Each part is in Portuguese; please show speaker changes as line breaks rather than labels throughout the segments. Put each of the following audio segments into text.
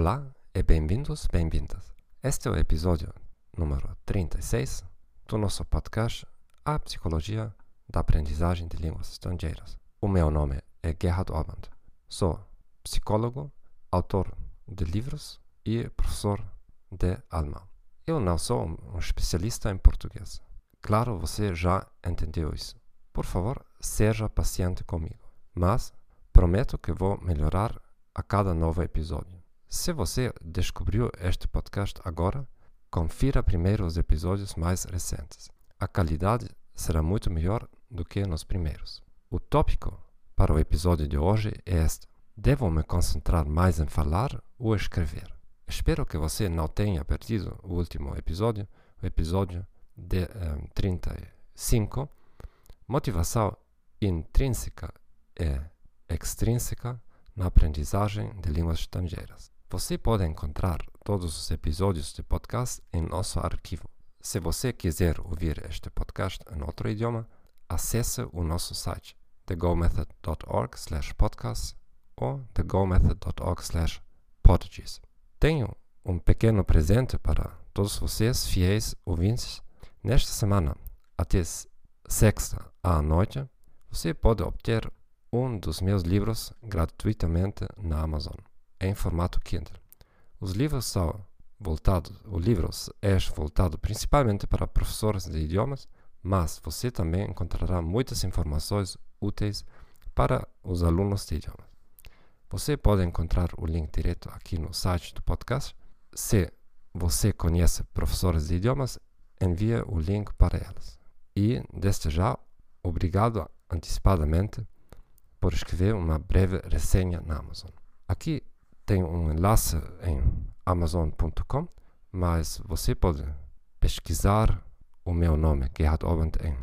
Olá e bem-vindos, bem-vindas. Este é o episódio número 36 do nosso podcast A Psicologia da Aprendizagem de Línguas Estrangeiras. O meu nome é Gerhard Oband. Sou psicólogo, autor de livros e professor de alemão. Eu não sou um especialista em português. Claro, você já entendeu isso. Por favor, seja paciente comigo. Mas prometo que vou melhorar a cada novo episódio. Se você descobriu este podcast agora, confira primeiro os episódios mais recentes. A qualidade será muito melhor do que nos primeiros. O tópico para o episódio de hoje é este: Devo me concentrar mais em falar ou escrever? Espero que você não tenha perdido o último episódio, o episódio de um, eh, 35. Motivação intrínseca e extrínseca na aprendizagem de línguas estrangeiras. Você pode encontrar todos os episódios de podcast em nosso arquivo. Se você quiser ouvir este podcast em outro idioma, acesse o nosso site thegomethod.org/podcast ou thegomethod.org/portuguese. Tenho um pequeno presente para todos vocês, fiéis ouvintes. Nesta semana, até sexta à noite, você pode obter um dos meus livros gratuitamente na Amazon, em formato Kindle. Os livros são voltados, o livro é voltado principalmente para professores de idiomas, mas você também encontrará muitas informações úteis para os alunos de idiomas. Você pode encontrar o link direto aqui no site do podcast. Se você conhece professores de idiomas, envie o link para eles. E, desde já, obrigado antecipadamente por escrever uma breve resenha na Amazon. Aqui tem um enlace em amazon.com, mas você pode pesquisar o meu nome, Gerhard Oband, em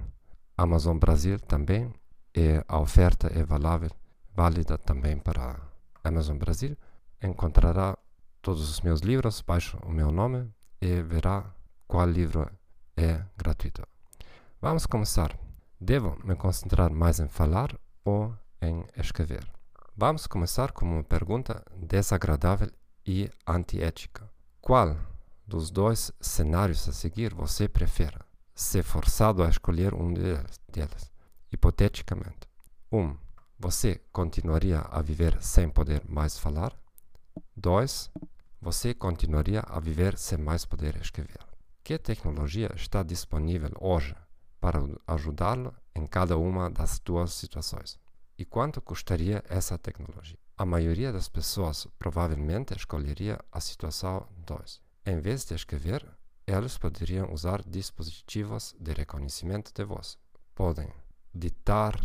Amazon Brasil também, e a oferta é valável, válida também para Amazon Brasil. Encontrará todos os meus livros, baixe o meu nome e verá qual livro é gratuito. Vamos começar. Devo me concentrar mais em falar ou em escrever. Vamos começar com uma pergunta desagradável e antiética. Qual dos dois cenários a seguir você prefere? Ser forçado a escolher um deles, hipoteticamente. 1. Um, você continuaria a viver sem poder mais falar? 2. Você continuaria a viver sem mais poder escrever. Que tecnologia está disponível hoje para ajudá-lo em cada uma das duas situações? E quanto custaria essa tecnologia? A maioria das pessoas provavelmente escolheria a situação 2. Em vez de escrever, eles poderiam usar dispositivos de reconhecimento de voz. Podem ditar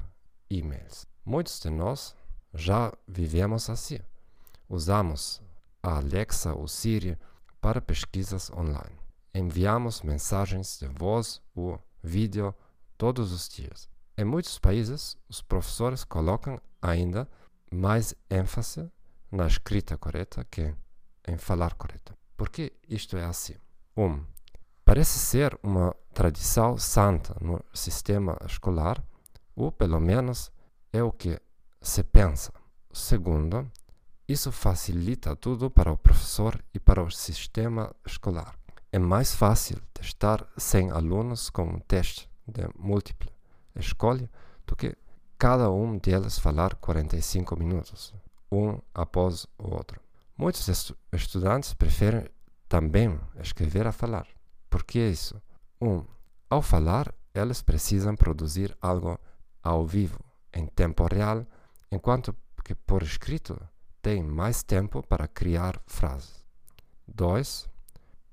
e-mails. Muitos de nós já vivemos assim. Usamos a Alexa ou Siri para pesquisas online. Enviamos mensagens de voz ou vídeo todos os dias. Em muitos países, os professores colocam ainda mais ênfase na escrita correta que em falar correto. Por que isto é assim? Um, parece ser uma tradição santa no sistema escolar, ou pelo menos é o que se pensa. Segundo, isso facilita tudo para o professor e para o sistema escolar. É mais fácil testar 100 alunos com um teste de múltipla escolha do que cada um deles falar 45 minutos, um após o outro. Muitos estu estudantes preferem também escrever a falar. Por que isso? Um, ao falar, eles precisam produzir algo ao vivo, em tempo real, enquanto que por escrito têm mais tempo para criar frases. 2.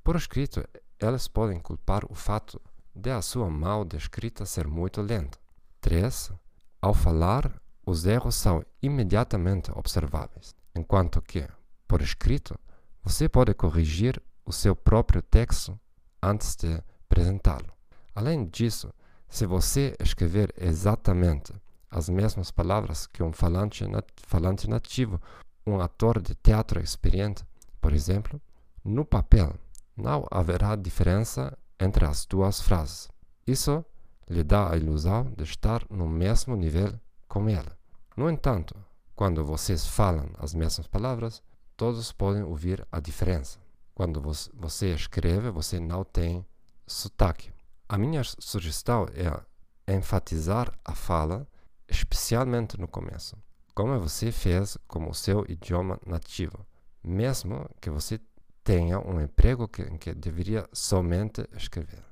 Por escrito, eles podem culpar o fato de a sua mão de escrita ser muito lenta. 3. Ao falar, os erros são imediatamente observáveis, enquanto que, por escrito, você pode corrigir o seu próprio texto antes de apresentá-lo. Além disso, se você escrever exatamente as mesmas palavras que um falante, nat falante nativo, um ator de teatro experiente, por exemplo, no papel não haverá diferença entre as duas frases. Isso lhe dá a ilusão de estar no mesmo nível com ela. No entanto, quando vocês falam as mesmas palavras, todos podem ouvir a diferença. Quando você escreve, você não tem sotaque. A minha sugestão é enfatizar a fala, especialmente no começo, como você fez com o seu idioma nativo, mesmo que você tenha um emprego que, em que deveria somente escrever.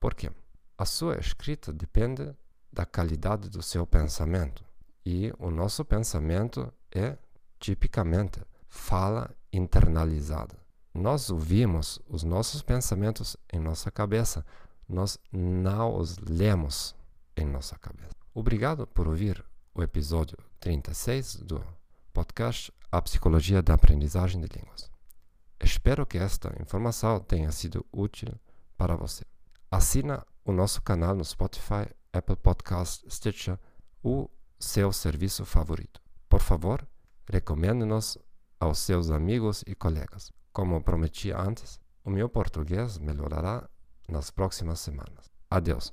Por quê? A sua escrita depende da qualidade do seu pensamento. E o nosso pensamento é, tipicamente, fala internalizada. Nós ouvimos os nossos pensamentos em nossa cabeça, nós não os lemos em nossa cabeça. Obrigado por ouvir o episódio 36 do podcast A Psicologia da Aprendizagem de Línguas. Espero que esta informação tenha sido útil para você. Assina o nosso canal no Spotify, Apple Podcast, Stitcher ou seu serviço favorito. Por favor, recomende-nos aos seus amigos e colegas. Como prometi antes, o meu português melhorará nas próximas semanas. Adeus.